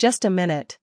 Just a minute.